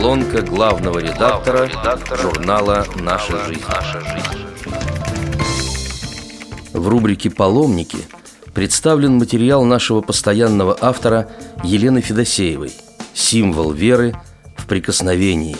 Колонка главного редактора, редактора журнала «Наша жизнь». «Наша жизнь». В рубрике «Паломники» представлен материал нашего постоянного автора Елены Федосеевой «Символ веры в прикосновении».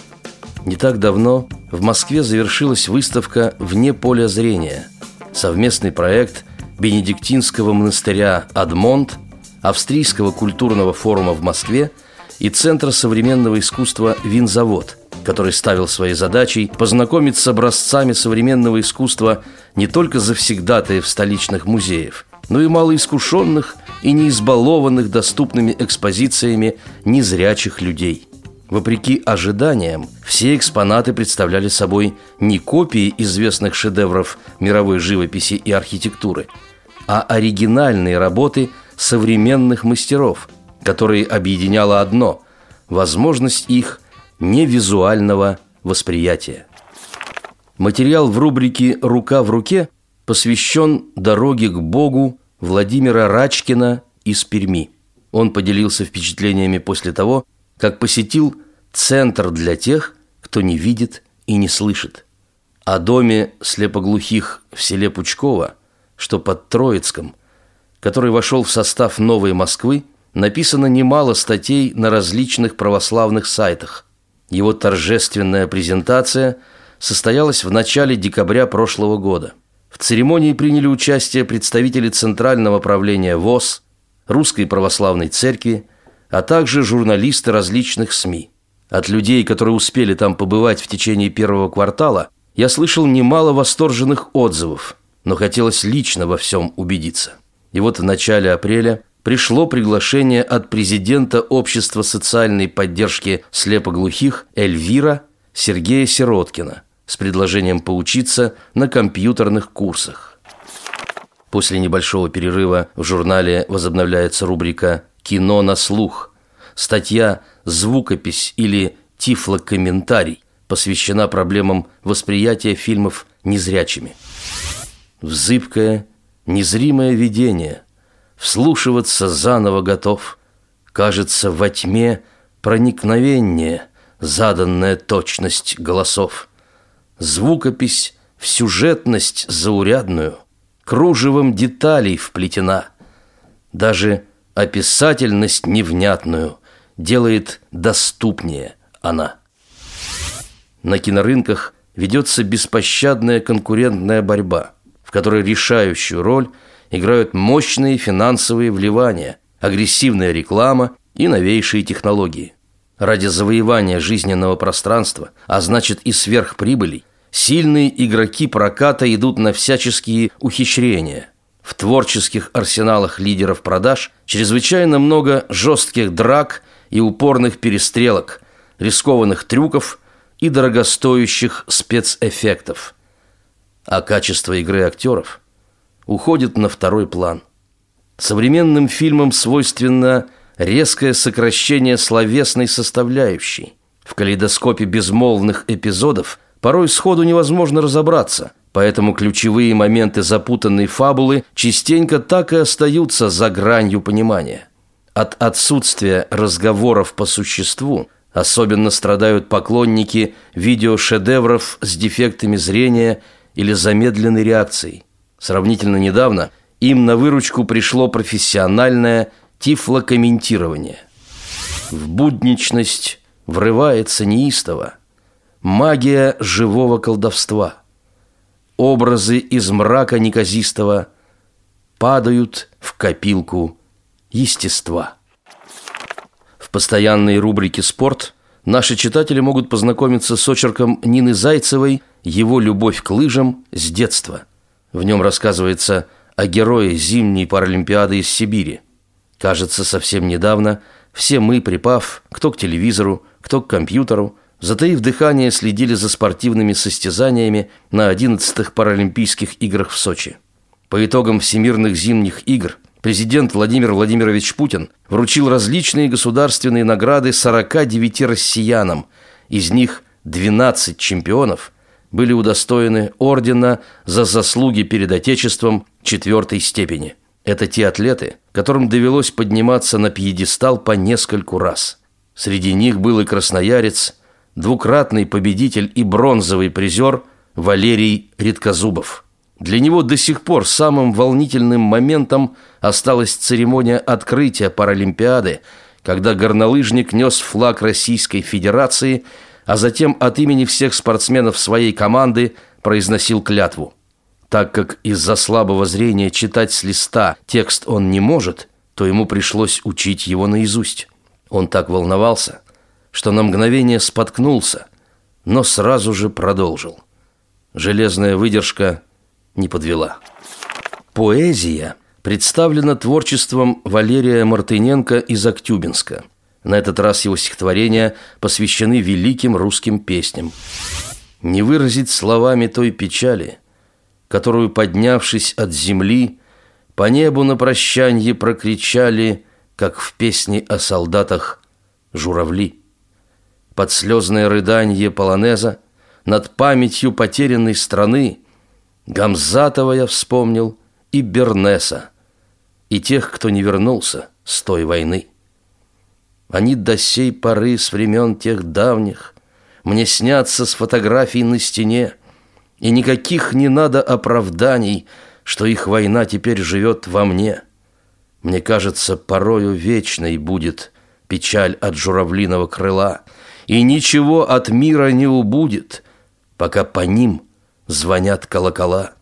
Не так давно в Москве завершилась выставка «Вне поля зрения» – совместный проект Бенедиктинского монастыря «Адмонт», Австрийского культурного форума в Москве и Центра современного искусства «Винзавод», который ставил своей задачей познакомить с образцами современного искусства не только завсегдатаев столичных музеев, но и малоискушенных и неизбалованных доступными экспозициями незрячих людей. Вопреки ожиданиям, все экспонаты представляли собой не копии известных шедевров мировой живописи и архитектуры, а оригинальные работы современных мастеров, которые объединяло одно – возможность их невизуального восприятия. Материал в рубрике «Рука в руке» посвящен дороге к Богу Владимира Рачкина из Перми. Он поделился впечатлениями после того, как посетил центр для тех, кто не видит и не слышит. О доме слепоглухих в селе Пучково, что под Троицком, который вошел в состав «Новой Москвы», написано немало статей на различных православных сайтах. Его торжественная презентация состоялась в начале декабря прошлого года. В церемонии приняли участие представители Центрального правления ВОЗ, Русской Православной Церкви, а также журналисты различных СМИ. От людей, которые успели там побывать в течение первого квартала, я слышал немало восторженных отзывов, но хотелось лично во всем убедиться. И вот в начале апреля пришло приглашение от президента Общества социальной поддержки слепоглухих Эльвира Сергея Сироткина с предложением поучиться на компьютерных курсах. После небольшого перерыва в журнале возобновляется рубрика «Кино на слух». Статья «Звукопись» или «Тифлокомментарий» посвящена проблемам восприятия фильмов незрячими. В незримое видение вслушиваться заново готов. Кажется, во тьме проникновение, заданная точность голосов. Звукопись в сюжетность заурядную, кружевом деталей вплетена. Даже описательность невнятную делает доступнее она. На кинорынках ведется беспощадная конкурентная борьба, в которой решающую роль играют мощные финансовые вливания, агрессивная реклама и новейшие технологии. Ради завоевания жизненного пространства, а значит и сверхприбылей, сильные игроки проката идут на всяческие ухищрения – в творческих арсеналах лидеров продаж чрезвычайно много жестких драк и упорных перестрелок, рискованных трюков и дорогостоящих спецэффектов. А качество игры актеров уходит на второй план. Современным фильмам свойственно резкое сокращение словесной составляющей. В калейдоскопе безмолвных эпизодов порой сходу невозможно разобраться, Поэтому ключевые моменты запутанной фабулы частенько так и остаются за гранью понимания. От отсутствия разговоров по существу особенно страдают поклонники видеошедевров с дефектами зрения или замедленной реакцией. Сравнительно недавно им на выручку пришло профессиональное тифлокомментирование. В будничность врывается неистово магия живого колдовства – образы из мрака неказистого падают в копилку естества. В постоянной рубрике «Спорт» наши читатели могут познакомиться с очерком Нины Зайцевой «Его любовь к лыжам с детства». В нем рассказывается о герое зимней Паралимпиады из Сибири. Кажется, совсем недавно все мы, припав, кто к телевизору, кто к компьютеру, затаив дыхание, следили за спортивными состязаниями на 11-х Паралимпийских играх в Сочи. По итогам Всемирных зимних игр президент Владимир Владимирович Путин вручил различные государственные награды 49 россиянам, из них 12 чемпионов были удостоены ордена за заслуги перед Отечеством четвертой степени. Это те атлеты, которым довелось подниматься на пьедестал по нескольку раз. Среди них был и красноярец – двукратный победитель и бронзовый призер Валерий Редкозубов. Для него до сих пор самым волнительным моментом осталась церемония открытия Паралимпиады, когда горнолыжник нес флаг Российской Федерации, а затем от имени всех спортсменов своей команды произносил клятву. Так как из-за слабого зрения читать с листа текст он не может, то ему пришлось учить его наизусть. Он так волновался, что на мгновение споткнулся, но сразу же продолжил. Железная выдержка не подвела. Поэзия представлена творчеством Валерия Мартыненко из Актюбинска. На этот раз его стихотворения посвящены великим русским песням. Не выразить словами той печали, которую, поднявшись от земли, по небу на прощанье прокричали, как в песне о солдатах, журавли. Под слезное рыданье полонеза над памятью потерянной страны Гамзатова я вспомнил и Бернеса, и тех, кто не вернулся с той войны. Они до сей поры с времен тех давних Мне снятся с фотографий на стене, И никаких не надо оправданий, Что их война теперь живет во мне. Мне кажется, порою вечной будет Печаль от журавлиного крыла, И ничего от мира не убудет, Пока по ним — звонят колокола.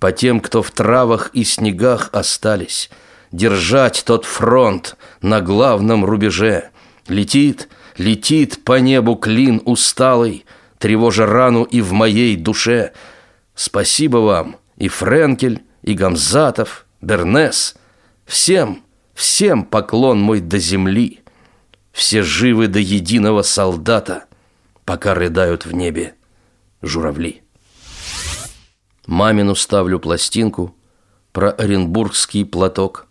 По тем, кто в травах и снегах остались, Держать тот фронт на главном рубеже. Летит, летит по небу клин усталый, Тревожа рану и в моей душе. Спасибо вам, и Френкель, и Гамзатов, Бернес. Всем, всем поклон мой до земли. Все живы до единого солдата, Пока рыдают в небе журавли. Мамину ставлю пластинку про оренбургский платок.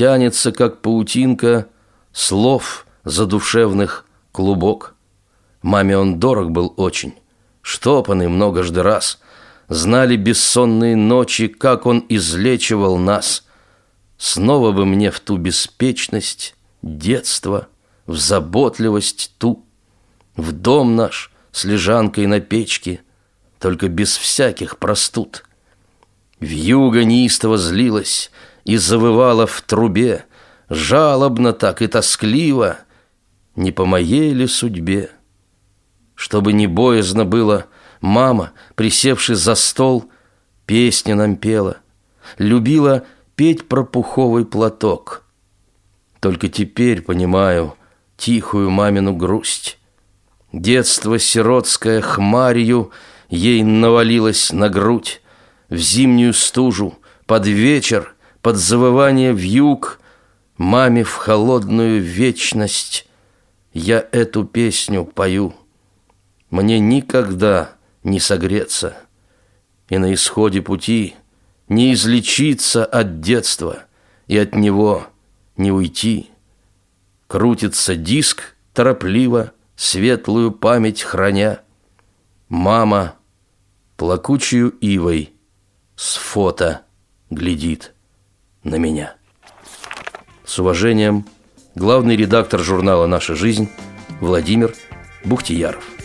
Тянется, как паутинка, слов задушевных клубок. Маме он дорог был очень, штопанный многожды раз. Знали бессонные ночи, как он излечивал нас. Снова бы мне в ту беспечность, детство, в заботливость ту, в дом наш с лежанкой на печке — только без всяких простуд. Вьюга неистово злилась и завывала в трубе, жалобно так и тоскливо, не по моей ли судьбе? Чтобы не боязно было, мама, присевши за стол, песни нам пела, любила петь про пуховый платок. Только теперь понимаю тихую мамину грусть. Детство сиротское хмарью — ей навалилась на грудь, в зимнюю стужу, под вечер, под завывание вьюг, маме в холодную вечность я эту песню пою. Мне никогда не согреться, и на исходе пути не излечиться от детства и от него не уйти. Крутится диск торопливо, светлую память храня. Мама — плакучую ивой с фото глядит на меня. С уважением, главный редактор журнала «Наша жизнь» Владимир Бухтияров.